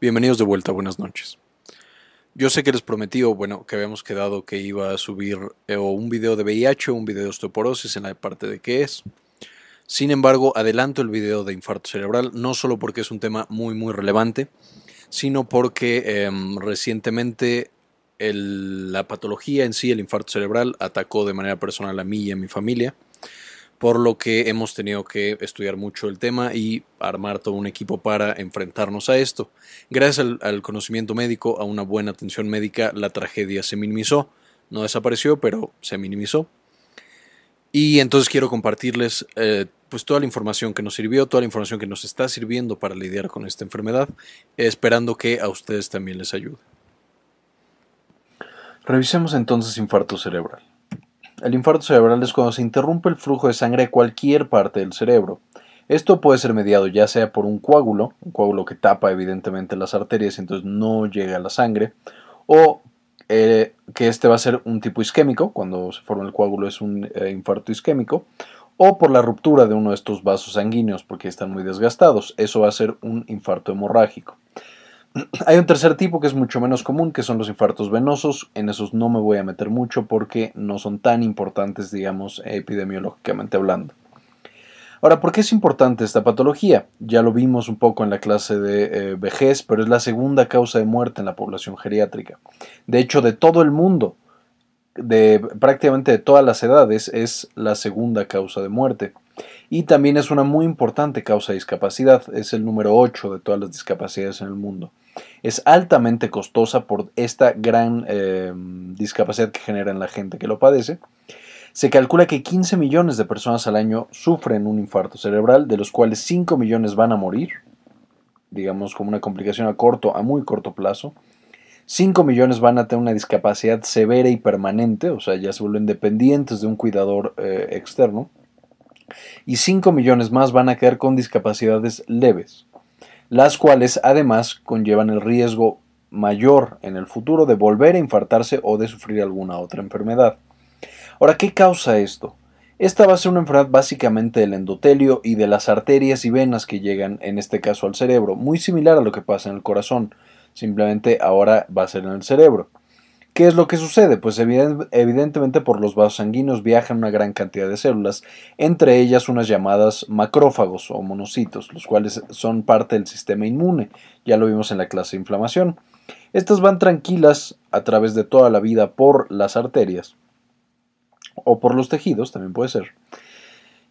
Bienvenidos de vuelta, buenas noches. Yo sé que les prometí, o bueno, que habíamos quedado que iba a subir eh, un video de VIH o un video de osteoporosis en la parte de qué es. Sin embargo, adelanto el video de infarto cerebral, no solo porque es un tema muy muy relevante, sino porque em, recientemente la patología en sí, el infarto cerebral, atacó de manera personal a mí y a mi familia por lo que hemos tenido que estudiar mucho el tema y armar todo un equipo para enfrentarnos a esto. Gracias al, conocimiento médico, a una buena atención médica, la tragedia se minimizó. No desapareció, pero se minimizó. Y entonces quiero compartirles eh, pues toda la información que nos sirvió, toda la información que nos está sirviendo para lidiar con esta enfermedad, esperando que a ustedes también les ayude. Revisemos entonces infarto cerebral. El infarto cerebral es cuando se interrumpe el flujo de sangre a cualquier parte del cerebro. Esto puede ser mediado ya sea por un coágulo, un coágulo que tapa evidentemente las arterias y entonces no llega a la sangre, o eh, que este va a ser un tipo isquémico, cuando se forma el coágulo es un eh, infarto isquémico, o por la ruptura de uno de estos vasos sanguíneos porque están muy desgastados, eso va a ser un infarto hemorrágico. Hay un tercer tipo que es mucho menos común, que son los infartos venosos. En esos no me voy a meter mucho porque no son tan importantes, digamos, epidemiológicamente hablando. Ahora, ¿por qué es importante esta patología? Ya lo vimos un poco en la clase de eh, vejez, pero es la segunda causa de muerte en la población geriátrica. De hecho, de todo el mundo, de prácticamente de todas las edades, es la segunda causa de muerte y también es una muy importante causa de discapacidad, es el número 8 de todas las discapacidades en el mundo. Es altamente costosa por esta gran eh, discapacidad que genera en la gente que lo padece. Se calcula que 15 millones de personas al año sufren un infarto cerebral, de los cuales 5 millones van a morir, digamos como una complicación a corto, a muy corto plazo. 5 millones van a tener una discapacidad severa y permanente, o sea, ya se vuelven dependientes de un cuidador eh, externo y 5 millones más van a quedar con discapacidades leves, las cuales además conllevan el riesgo mayor en el futuro de volver a infartarse o de sufrir alguna otra enfermedad. Ahora, ¿qué causa esto? Esta va a ser una enfermedad básicamente del endotelio y de las arterias y venas que llegan en este caso al cerebro, muy similar a lo que pasa en el corazón, simplemente ahora va a ser en el cerebro. ¿Qué es lo que sucede? Pues evidentemente por los vasos sanguíneos viajan una gran cantidad de células, entre ellas unas llamadas macrófagos o monocitos, los cuales son parte del sistema inmune, ya lo vimos en la clase de inflamación. Estas van tranquilas a través de toda la vida por las arterias o por los tejidos, también puede ser.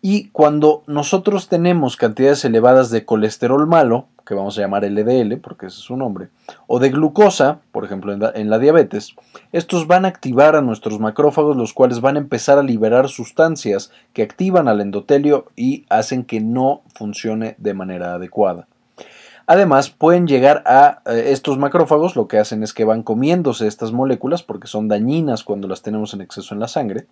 Y cuando nosotros tenemos cantidades elevadas de colesterol malo, que vamos a llamar LDL, porque ese es su nombre, o de glucosa, por ejemplo en la, diabetes, estos van a activar a nuestros macrófagos, los cuales van a empezar a liberar sustancias que activan al endotelio y hacen que no funcione de manera adecuada. Además, pueden llegar a eh, estos macrófagos, lo que hacen es que van comiéndose estas moléculas porque son dañinas cuando las tenemos en exceso en la sangre,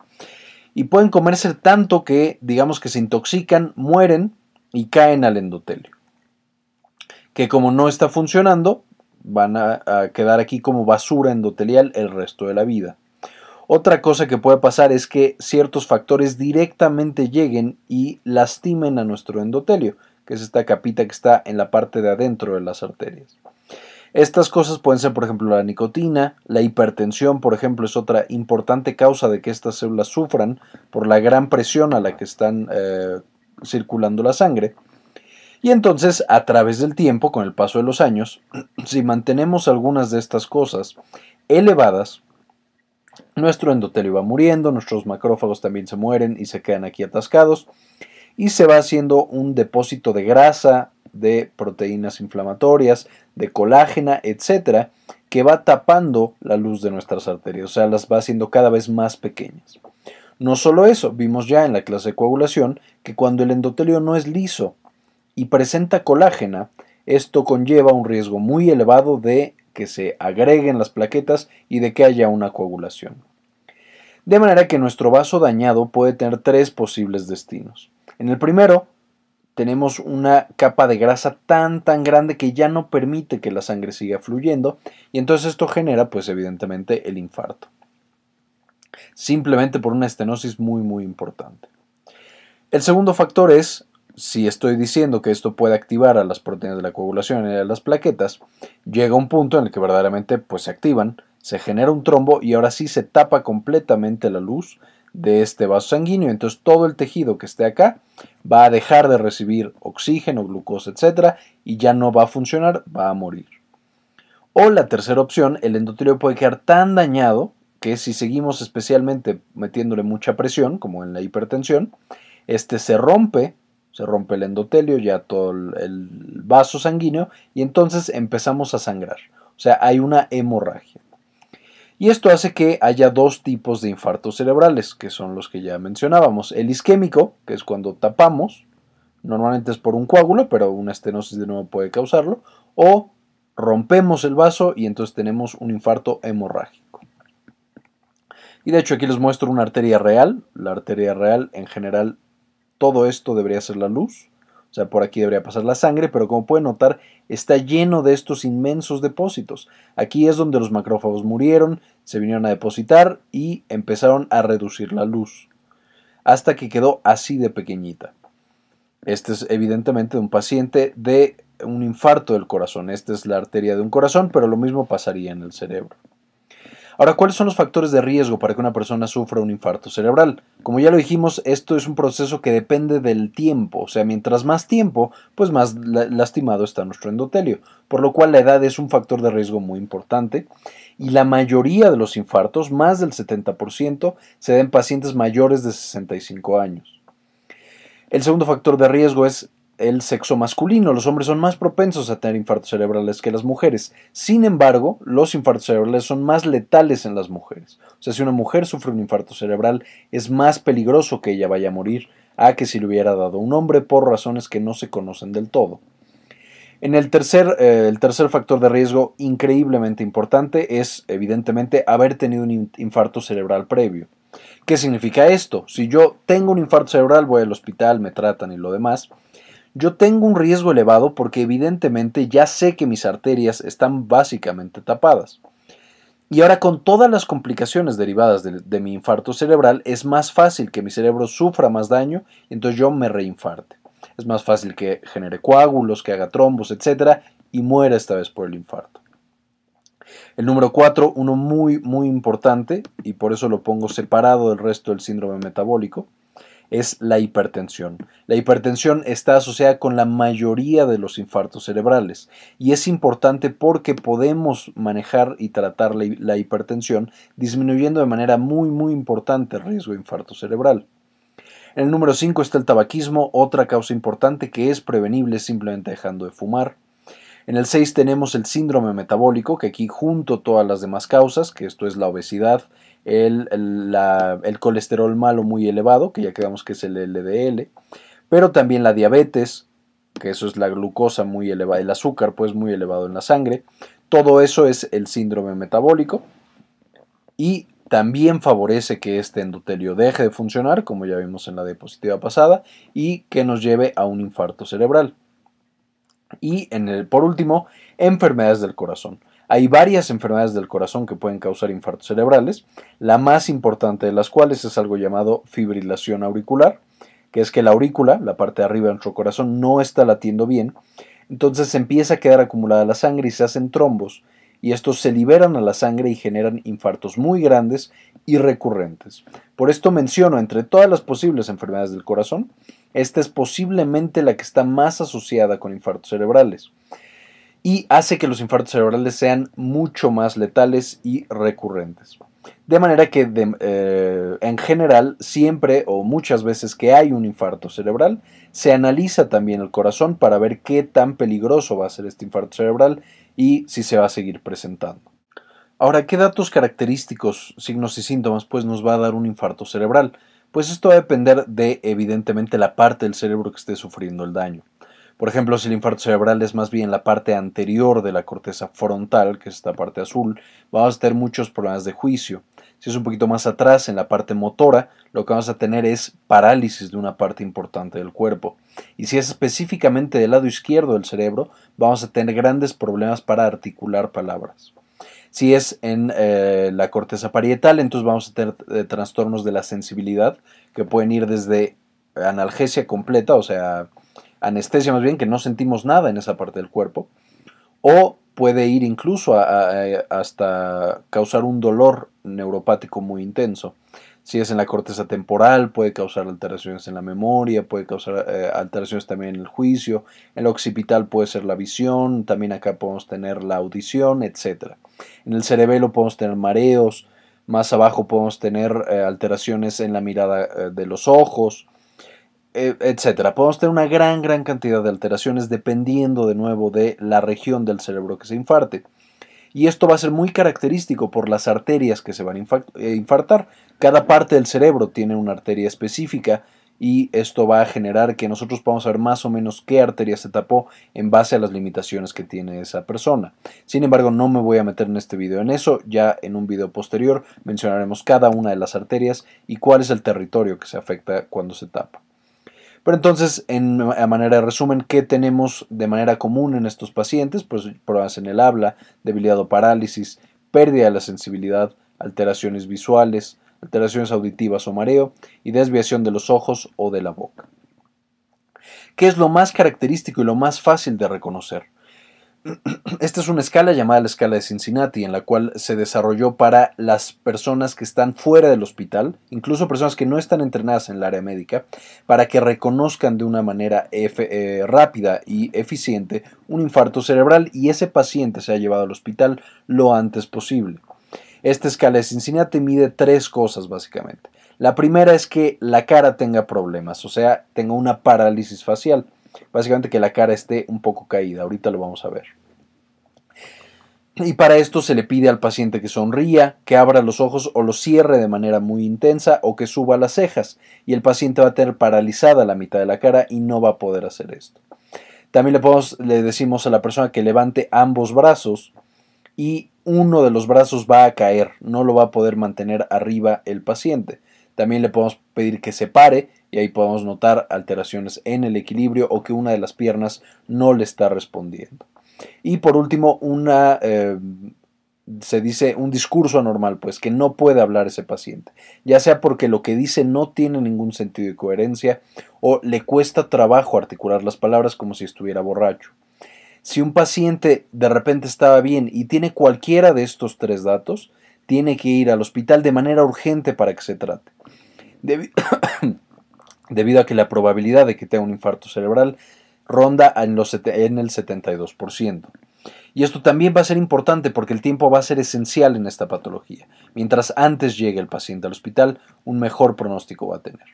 y pueden comerse tanto que, digamos que se intoxican, mueren y caen al endotelio que como no está funcionando, van a, quedar aquí como basura endotelial el resto de la vida. Otra cosa que puede pasar es que ciertos factores directamente lleguen y lastimen a nuestro endotelio, que es esta capita que está en la parte de adentro de las arterias. Estas cosas pueden ser, por ejemplo, la nicotina, la hipertensión, por ejemplo, es otra importante causa de que estas células sufran por la gran presión a la que están eh, circulando la sangre. Y entonces, a través del tiempo, con el paso de los años, si mantenemos algunas de estas cosas elevadas, nuestro endotelio va muriendo, nuestros macrófagos también se mueren y se quedan aquí atascados, y se va haciendo un depósito de grasa, de proteínas inflamatorias, de colágena, etcétera, que va tapando la luz de nuestras arterias, o sea, las va haciendo cada vez más pequeñas. No solo eso, vimos ya en la clase de coagulación que cuando el endotelio no es liso y presenta colágena, esto conlleva un riesgo muy elevado de que se agreguen las plaquetas y de que haya una coagulación. De manera que nuestro vaso dañado puede tener tres posibles destinos. En el primero, tenemos una capa de grasa tan tan grande que ya no permite que la sangre siga fluyendo y entonces esto genera pues evidentemente el infarto. Simplemente por una estenosis muy muy importante. El segundo factor es si estoy diciendo que esto puede activar a las proteínas de la coagulación y a las plaquetas, llega un punto en el que verdaderamente pues, se activan, se genera un trombo y ahora sí se tapa completamente la luz de este vaso sanguíneo. Entonces todo el tejido que esté acá va a dejar de recibir oxígeno, glucosa, etc. y ya no va a funcionar, va a morir. O la tercera opción, el endotelio puede quedar tan dañado que si seguimos especialmente metiéndole mucha presión, como en la hipertensión, este se rompe se rompe el endotelio, ya todo el, vaso sanguíneo, y entonces empezamos a sangrar. O sea, hay una hemorragia. Y esto hace que haya dos tipos de infartos cerebrales, que son los que ya mencionábamos. El isquémico, que es cuando tapamos, normalmente es por un coágulo, pero una estenosis de nuevo puede causarlo, o rompemos el vaso y entonces tenemos un infarto hemorrágico. Y de hecho aquí les muestro una arteria real. La arteria real en general todo esto debería ser la luz, o sea, por aquí debería pasar la sangre, pero como pueden notar, está lleno de estos inmensos depósitos. Aquí es donde los macrófagos murieron, se vinieron a depositar y empezaron a reducir la luz, hasta que quedó así de pequeñita. Este es evidentemente un paciente de un infarto del corazón. Esta es la arteria de un corazón, pero lo mismo pasaría en el cerebro. Ahora, ¿cuáles son los factores de riesgo para que una persona sufra un infarto cerebral? Como ya lo dijimos, esto es un proceso que depende del tiempo, o sea, mientras más tiempo, pues más lastimado está nuestro endotelio, por lo cual la edad es un factor de riesgo muy importante y la mayoría de los infartos, más del 70%, se dan en pacientes mayores de 65 años. El segundo factor de riesgo es el sexo masculino. Los hombres son más propensos a tener infartos cerebrales que las mujeres. Sin embargo, los infartos cerebrales son más letales en las mujeres. O sea, si una mujer sufre un infarto cerebral, es más peligroso que ella vaya a morir a que si le hubiera dado un hombre por razones que no se conocen del todo. En el tercer, eh, el tercer factor de riesgo increíblemente importante es, evidentemente, haber tenido un infarto cerebral previo. ¿Qué significa esto? Si yo tengo un infarto cerebral, voy al hospital, me tratan y lo demás, yo tengo un riesgo elevado porque evidentemente ya sé que mis arterias están básicamente tapadas. Y ahora con todas las complicaciones derivadas de, mi infarto cerebral, es más fácil que mi cerebro sufra más daño y entonces yo me reinfarte. Es más fácil que genere coágulos, que haga trombos, etc. y muera esta vez por el infarto. El número 4, uno muy muy importante, y por eso lo pongo separado del resto del síndrome metabólico, es la hipertensión. La hipertensión está asociada con la mayoría de los infartos cerebrales y es importante porque podemos manejar y tratar la, hipertensión disminuyendo de manera muy muy importante el riesgo de infarto cerebral. En el número 5 está el tabaquismo, otra causa importante que es prevenible simplemente dejando de fumar. En el 6 tenemos el síndrome metabólico, que aquí junto todas las demás causas, que esto es la obesidad, el, el, colesterol malo muy elevado, que ya quedamos que es el LDL, pero también la diabetes, que eso es la glucosa muy elevada, el azúcar pues muy elevado en la sangre, todo eso es el síndrome metabólico y también favorece que este endotelio deje de funcionar, como ya vimos en la diapositiva pasada, y que nos lleve a un infarto cerebral. Y en el, por último, enfermedades del corazón. Hay varias enfermedades del corazón que pueden causar infartos cerebrales, la más importante de las cuales es algo llamado fibrilación auricular, que es que la aurícula, la parte de arriba de nuestro corazón, no está latiendo bien, entonces empieza a quedar acumulada la sangre y se hacen trombos, y estos se liberan a la sangre y generan infartos muy grandes y recurrentes. Por esto menciono, entre todas las posibles enfermedades del corazón, esta es posiblemente la que está más asociada con infartos cerebrales y hace que los infartos cerebrales sean mucho más letales y recurrentes. De manera que eh, en general siempre o muchas veces que hay un infarto cerebral, se analiza también el corazón para ver qué tan peligroso va a ser este infarto cerebral y si se va a seguir presentando. Ahora, ¿qué datos característicos, signos y síntomas pues nos va a dar un infarto cerebral? Pues esto va a depender de evidentemente la parte del cerebro que esté sufriendo el daño. Por ejemplo, si el infarto cerebral es más bien la parte anterior de la corteza frontal, que es esta parte azul, vamos a tener muchos problemas de juicio. Si es un poquito más atrás, en la parte motora, lo que vamos a tener es parálisis de una parte importante del cuerpo. Y si es específicamente del lado izquierdo del cerebro, vamos a tener grandes problemas para articular palabras. Si es en eh, la corteza parietal, entonces vamos a tener eh, trastornos de la sensibilidad que pueden ir desde analgesia completa, o sea, anestesia más bien, que no sentimos nada en esa parte del cuerpo, o puede ir incluso hasta causar un dolor neuropático muy intenso. Si es en la corteza temporal, puede causar alteraciones en la memoria, puede causar eh, alteraciones también en el juicio. En el occipital puede ser la visión, también acá podemos tener la audición, etc. En el cerebelo podemos tener mareos, más abajo podemos tener eh, alteraciones en la mirada eh, de los ojos, etc. Podemos tener una gran, gran cantidad de alteraciones dependiendo de nuevo de la región del cerebro que se infarte y esto va a ser muy característico por las arterias que se van a eh, infartar. Cada parte del cerebro tiene una arteria específica y esto va a generar que nosotros podamos saber más o menos qué arteria se tapó en base a las limitaciones que tiene esa persona. Sin embargo, no me voy a meter en este video en eso, ya en un video posterior mencionaremos cada una de las arterias y cuál es el territorio que se afecta cuando se tapa. Pero entonces, en, a manera de resumen, ¿qué tenemos de manera común en estos pacientes? Pues pruebas en el habla, debilidad o parálisis, pérdida de la sensibilidad, alteraciones visuales, alteraciones auditivas o mareo y desviación de los ojos o de la boca. ¿Qué es lo más característico y lo más fácil de reconocer? Esta es una escala llamada la escala de Cincinnati, en la cual se desarrolló para las personas que están fuera del hospital, incluso personas que no están entrenadas en el área médica, para que reconozcan de una manera eh, rápida y eficiente un infarto cerebral y ese paciente se ha llevado al hospital lo antes posible. Esta escala de Cincinnati mide tres cosas básicamente. La primera es que la cara tenga problemas, o sea, tenga una parálisis facial. Básicamente que la cara esté un poco caída. Ahorita lo vamos a ver. Y para esto se le pide al paciente que sonría, que abra los ojos o los cierre de manera muy intensa o que suba las cejas. Y el paciente va a tener paralizada la mitad de la cara y no va a poder hacer esto. También le, le decimos a la persona que levante ambos brazos y uno de los brazos va a caer, no lo va a poder mantener arriba el paciente. También le podemos pedir que se pare y ahí podemos notar alteraciones en el equilibrio o que una de las piernas no le está respondiendo. Y por último, una, eh, se dice un discurso anormal, pues que no puede hablar ese paciente, ya sea porque lo que dice no tiene ningún sentido de coherencia o le cuesta trabajo articular las palabras como si estuviera borracho. Si un paciente de repente estaba bien y tiene cualquiera de estos tres datos, tiene que ir al hospital de manera urgente para que se trate. debido a que la probabilidad de que tenga un infarto cerebral ronda en, los, en el 72%. Y esto también va a ser importante porque el tiempo va a ser esencial en esta patología. Mientras antes llegue el paciente al hospital, un mejor pronóstico va a tener.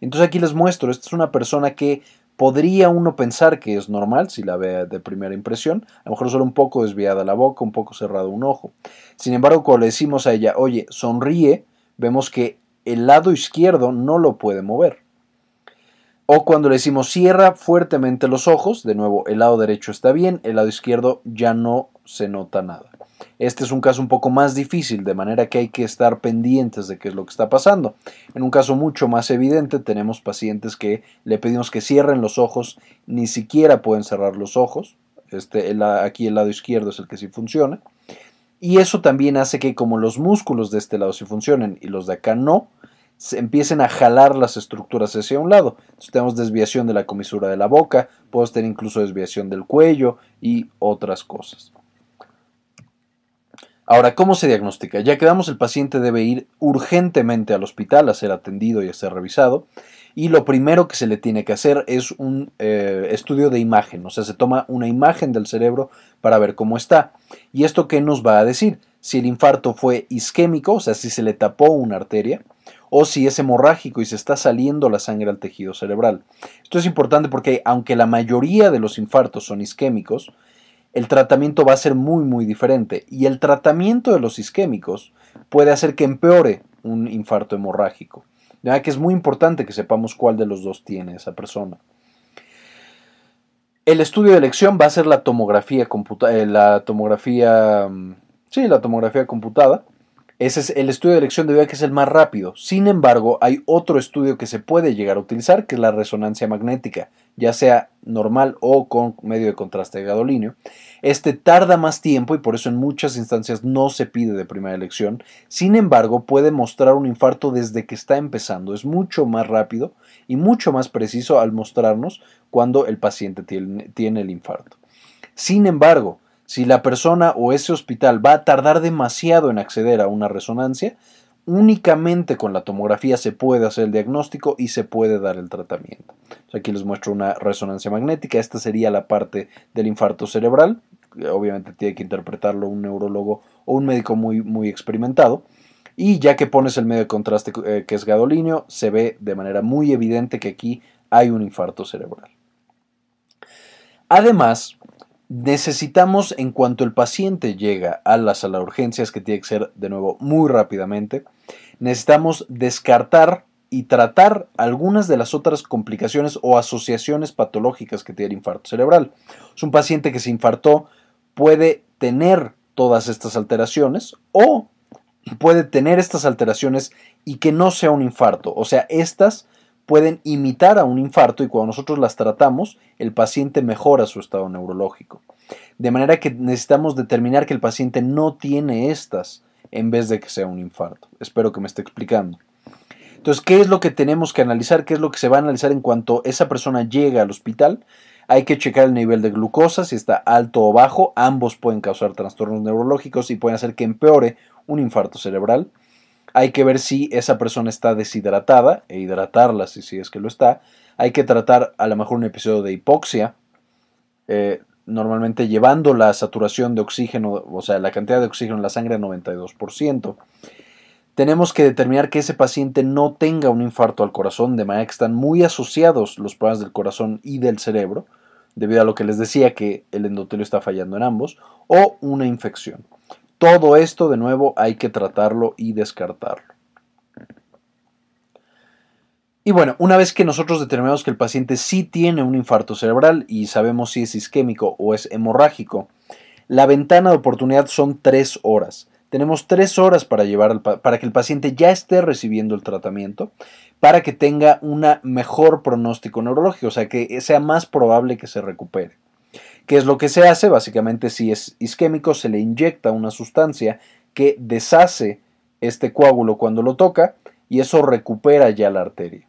Entonces aquí les muestro, esta es una persona que podría uno pensar que es normal si la ve de primera impresión, a lo mejor solo un poco desviada la boca, un poco cerrado un ojo. Sin embargo, cuando le decimos a ella, oye, sonríe, vemos que el lado izquierdo no lo puede mover. O cuando le decimos cierra fuertemente los ojos, de nuevo el lado derecho está bien, el lado izquierdo ya no se nota nada. Este es un caso un poco más difícil, de manera que hay que estar pendientes de qué es lo que está pasando. En un caso mucho más evidente, tenemos pacientes que le pedimos que cierren los ojos, ni siquiera pueden cerrar los ojos. Este, aquí el lado izquierdo es el que sí funciona. Y eso también hace que como los músculos de este lado sí funcionen y los de acá no, se empiecen a jalar las estructuras hacia un lado. Entonces tenemos desviación de la comisura de la boca, podemos tener incluso desviación del cuello y otras cosas. Ahora, ¿cómo se diagnostica? Ya quedamos, el paciente debe ir urgentemente al hospital a ser atendido y a ser revisado. Y lo primero que se le tiene que hacer es un eh, estudio de imagen, o sea, se toma una imagen del cerebro para ver cómo está. ¿Y esto qué nos va a decir? Si el infarto fue isquémico, o sea, si se le tapó una arteria, o si es hemorrágico y se está saliendo la sangre al tejido cerebral. Esto es importante porque aunque la mayoría de los infartos son isquémicos, el tratamiento va a ser muy muy diferente y el tratamiento de los isquémicos puede hacer que empeore un infarto hemorrágico. Ya que es muy importante que sepamos cuál de los dos tiene esa persona. El estudio de elección va a ser la tomografía computada, eh, la tomografía, mm, sí, la tomografía computada, Ese es el estudio de elección de vida que es el más rápido. Sin embargo, hay otro estudio que se puede llegar a utilizar, que es la resonancia magnética, ya sea normal o con medio de contraste de gadolínio. Este tarda más tiempo y por eso en muchas instancias no se pide de primera elección. Sin embargo, puede mostrar un infarto desde que está empezando. Es mucho más rápido y mucho más preciso al mostrarnos cuando el paciente tiene, el infarto. Sin embargo, si la persona o ese hospital va a tardar demasiado en acceder a una resonancia, únicamente con la tomografía se puede hacer el diagnóstico y se puede dar el tratamiento. Aquí les muestro una resonancia magnética. Esta sería la parte del infarto cerebral. Obviamente tiene que interpretarlo un neurólogo o un médico muy, muy experimentado. Y ya que pones el medio de contraste eh, que es gadolíneo, se ve de manera muy evidente que aquí hay un infarto cerebral. Además, necesitamos, en cuanto el paciente llega a la sala de urgencias, que tiene que ser de nuevo muy rápidamente, necesitamos descartar y tratar algunas de las otras complicaciones o asociaciones patológicas que tiene el infarto cerebral. Un paciente que se infartó, puede tener todas estas alteraciones o puede tener estas alteraciones y que no sea un infarto. O sea, estas pueden imitar a un infarto y cuando nosotros las tratamos, el paciente mejora su estado neurológico. De manera que necesitamos determinar que el paciente no tiene estas en vez de que sea un infarto. Espero que me esté explicando. Entonces, ¿qué es lo que tenemos que analizar? ¿Qué es lo que se va a analizar en cuanto esa persona llega al hospital? Hay que checar el nivel de glucosa, si está alto o bajo. Ambos pueden causar trastornos neurológicos y pueden hacer que empeore un infarto cerebral. Hay que ver si esa persona está deshidratada e hidratarla si, es que lo está. Hay que tratar a lo mejor un episodio de hipoxia, eh, normalmente llevando la saturación de oxígeno, o sea, la cantidad de oxígeno en la sangre a 92%. Tenemos que determinar que ese paciente no tenga un infarto al corazón, de manera que están muy asociados los problemas del corazón y del cerebro, debido a lo que les decía que el endotelio está fallando en ambos, o una infección. Todo esto, de nuevo, hay que tratarlo y descartarlo. Y bueno, una vez que nosotros determinamos que el paciente sí tiene un infarto cerebral y sabemos si es isquémico o es hemorrágico, la ventana de oportunidad son tres horas. Tenemos tres horas para, llevar para que el paciente ya esté recibiendo el tratamiento, para que tenga un mejor pronóstico neurológico, o sea, que sea más probable que se recupere. ¿Qué es lo que se hace? Básicamente, si es isquémico, se le inyecta una sustancia que deshace este coágulo cuando lo toca y eso recupera ya la arteria.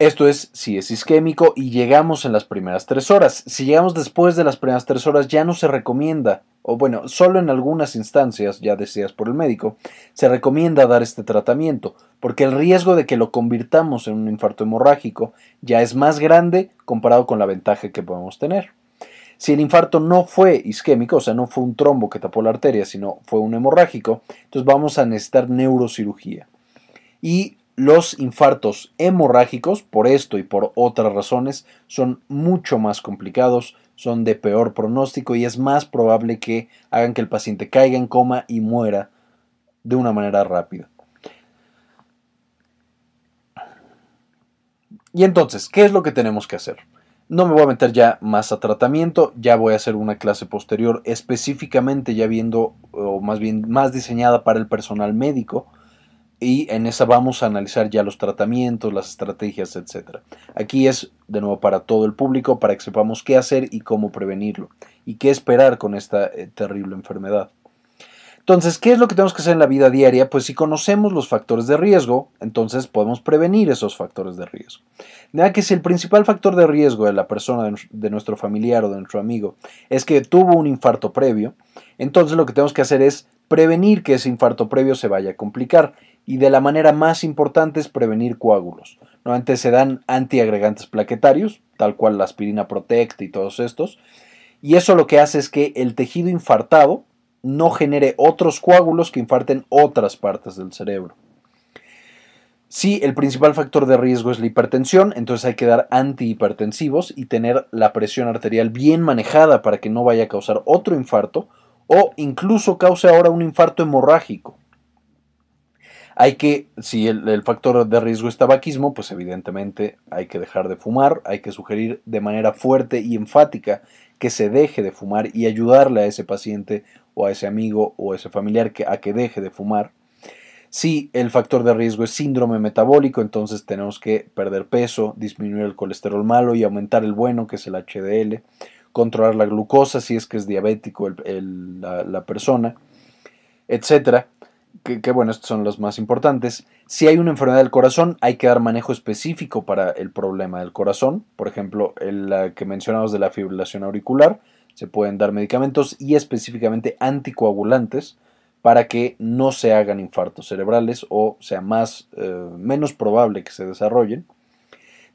Esto es si es isquémico y llegamos en las primeras tres horas. Si llegamos después de las primeras tres horas ya no se recomienda, o bueno, solo en algunas instancias, ya decías por el médico, se recomienda dar este tratamiento, porque el riesgo de que lo convirtamos en un infarto hemorrágico ya es más grande comparado con la ventaja que podemos tener. Si el infarto no fue isquémico, o sea, no fue un trombo que tapó la arteria, sino fue un hemorrágico, entonces vamos a necesitar neurocirugía. Y los infartos hemorrágicos, por esto y por otras razones, son mucho más complicados, son de peor pronóstico y es más probable que hagan que el paciente caiga en coma y muera de una manera rápida. Y entonces, ¿qué es lo que tenemos que hacer? No me voy a meter ya más a tratamiento, ya voy a hacer una clase posterior específicamente ya viendo, o más bien más diseñada para el personal médico, y en esa vamos a analizar ya los tratamientos, las estrategias, etc. Aquí es de nuevo para todo el público, para que sepamos qué hacer y cómo prevenirlo, y qué esperar con esta eh, terrible enfermedad. Entonces, ¿qué es lo que tenemos que hacer en la vida diaria? Pues si conocemos los factores de riesgo, entonces podemos prevenir esos factores de riesgo. De que si el principal factor de riesgo de la persona, de nuestro familiar o de nuestro amigo, es que tuvo un infarto previo, entonces lo que tenemos que hacer es prevenir que ese infarto previo se vaya a complicar. Y de la manera más importante es prevenir coágulos. Normalmente se dan antiagregantes plaquetarios, tal cual la aspirina Protect y todos estos. Y eso lo que hace es que el tejido infartado no genere otros coágulos que infarten otras partes del cerebro. Si el principal factor de riesgo es la hipertensión, entonces hay que dar antihipertensivos y tener la presión arterial bien manejada para que no vaya a causar otro infarto o incluso cause ahora un infarto hemorrágico. Hay que, si el, factor de riesgo es tabaquismo, pues evidentemente hay que dejar de fumar, hay que sugerir de manera fuerte y enfática que se deje de fumar y ayudarle a ese paciente o a ese amigo o a ese familiar que, a que deje de fumar. Si el factor de riesgo es síndrome metabólico, entonces tenemos que perder peso, disminuir el colesterol malo y aumentar el bueno, que es el HDL, controlar la glucosa si es que es diabético la, la persona, etcétera que, bueno, estos son los más importantes. Si hay una enfermedad del corazón, hay que dar manejo específico para el problema del corazón. Por ejemplo, el que mencionamos de la fibrilación auricular, se pueden dar medicamentos y específicamente anticoagulantes para que no se hagan infartos cerebrales o sea más, eh, menos probable que se desarrollen.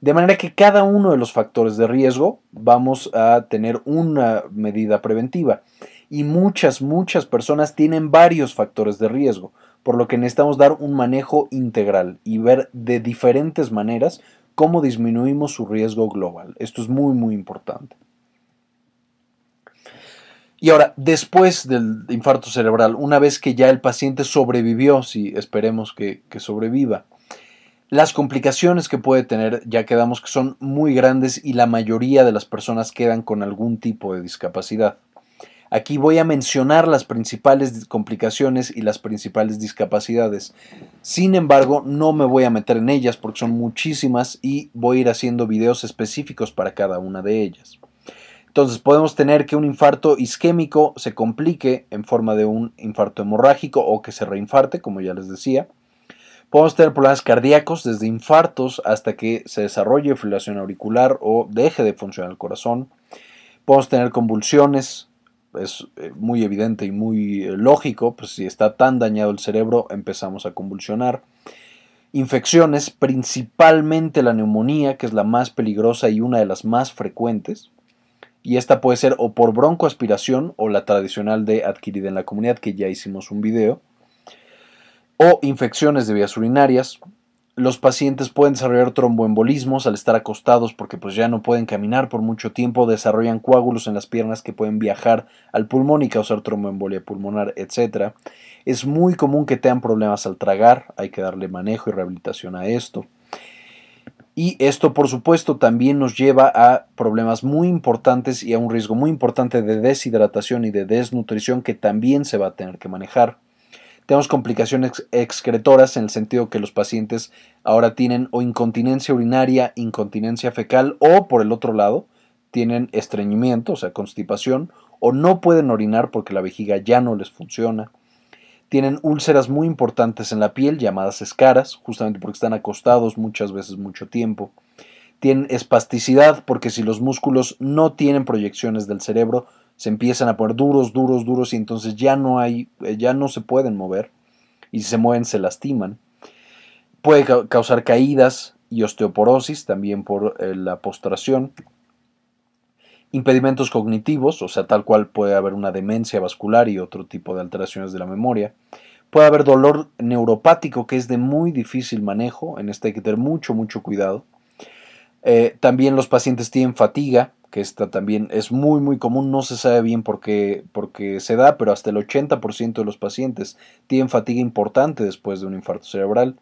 De manera que cada uno de los factores de riesgo vamos a tener una medida preventiva y muchas, muchas personas tienen varios factores de riesgo, por lo que necesitamos dar un manejo integral y ver de diferentes maneras cómo disminuimos su riesgo global. Esto es muy, muy importante. Y ahora, después del infarto cerebral, una vez que ya el paciente sobrevivió, si esperemos que, que sobreviva, las complicaciones que puede tener ya quedamos que son muy grandes y la mayoría de las personas quedan con algún tipo de discapacidad. Aquí voy a mencionar las principales complicaciones y las principales discapacidades. Sin embargo, no me voy a meter en ellas porque son muchísimas y voy a ir haciendo videos específicos para cada una de ellas. Entonces podemos tener que un infarto isquémico se complique en forma de un infarto hemorrágico o que se reinfarte, como ya les decía. Podemos tener problemas cardíacos desde infartos hasta que se desarrolle fibrilación auricular o deje de funcionar el corazón. Podemos tener convulsiones, es eh, muy evidente y muy eh, lógico, pues si está tan dañado el cerebro empezamos a convulsionar. Infecciones, principalmente la neumonía, que es la más peligrosa y una de las más frecuentes. Y esta puede ser o por broncoaspiración o la tradicional de adquirida en la comunidad, que ya hicimos un video. O infecciones de vías urinarias, los pacientes pueden desarrollar tromboembolismos al estar acostados porque pues ya no pueden caminar por mucho tiempo, desarrollan coágulos en las piernas que pueden viajar al pulmón y causar tromboembolia pulmonar, etc. Es muy común que tengan problemas al tragar, hay que darle manejo y rehabilitación a esto. Y esto, por supuesto, también nos lleva a problemas muy importantes y a un riesgo muy importante de deshidratación y de desnutrición que también se va a tener que manejar. Tenemos complicaciones excretoras en el sentido que los pacientes ahora tienen o incontinencia urinaria, incontinencia fecal o por el otro lado tienen estreñimiento, o sea, constipación, o no pueden orinar porque la vejiga ya no les funciona. Tienen úlceras muy importantes en la piel llamadas escaras, justamente porque están acostados muchas veces mucho tiempo. Tienen espasticidad porque si los músculos no tienen proyecciones del cerebro, se empiezan a poner duros, duros, duros y entonces ya no hay, eh, ya no se pueden mover y si se mueven se lastiman. Puede causar caídas y osteoporosis también por eh, la postración. Impedimentos cognitivos, o sea, tal cual puede haber una demencia vascular y otro tipo de alteraciones de la memoria. Puede haber dolor neuropático que es de muy difícil manejo, en este hay que tener mucho, mucho cuidado. Eh, también los pacientes tienen fatiga, que esta también es muy muy común, no se sabe bien por qué, se da, pero hasta el 80% de los pacientes tienen fatiga importante después de un infarto cerebral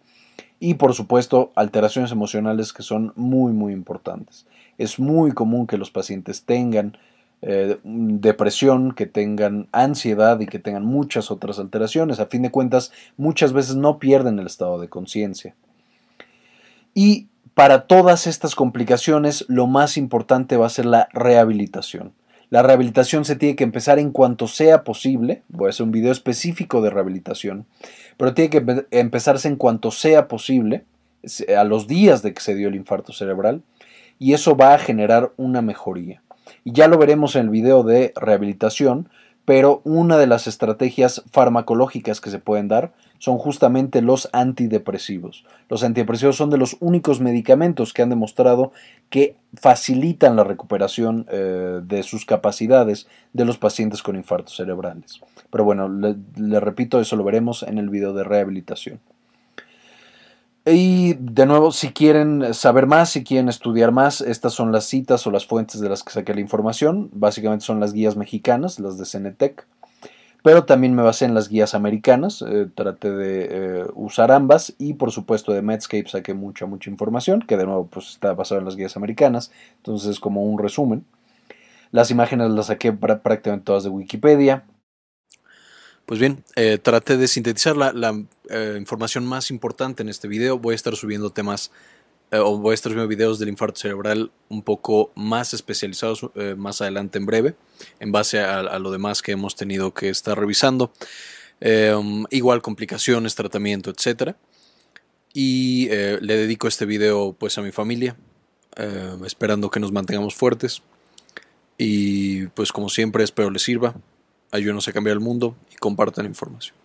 y por supuesto alteraciones emocionales que son muy muy importantes. Es muy común que los pacientes tengan eh, depresión, que tengan ansiedad y que tengan muchas otras alteraciones. A fin de cuentas, muchas veces no pierden el estado de conciencia. Y para todas estas complicaciones, lo más importante va a ser la rehabilitación. La rehabilitación se tiene que empezar en cuanto sea posible. Voy a hacer un video específico de rehabilitación. Pero tiene que empezarse en cuanto sea posible, a los días de que se dio el infarto cerebral. Y eso va a generar una mejoría. Y ya lo veremos en el video de rehabilitación, pero una de las estrategias farmacológicas que se pueden dar son justamente los antidepresivos. Los antidepresivos son de los únicos medicamentos que han demostrado que facilitan la recuperación eh, de sus capacidades de los pacientes con infartos cerebrales. Pero bueno, le repito, eso lo veremos en el video de rehabilitación. Y de nuevo, si quieren saber más, si quieren estudiar más, estas son las citas o las fuentes de las que saqué la información. Básicamente son las guías mexicanas, las de Cenetec. pero también me basé en las guías americanas, eh, traté de eh, usar ambas y por supuesto de Medscape saqué mucha, mucha información, que de nuevo pues está basado en las guías americanas, entonces es como un resumen. Las imágenes las saqué prácticamente todas de Wikipedia. Pues bien, eh, traté de sintetizar la, la información más importante en este video. Voy a estar subiendo temas eh, o voy a estar viendo videos del infarto cerebral un poco más especializados eh, más adelante en breve, en base a, lo demás que hemos tenido que estar revisando. Em, igual complicaciones, tratamiento, etc. Y eh, le dedico este video pues a mi familia, esperando que nos mantengamos fuertes. Y pues como siempre espero les sirva, ayúdenos a cambiar el mundo y compartan información.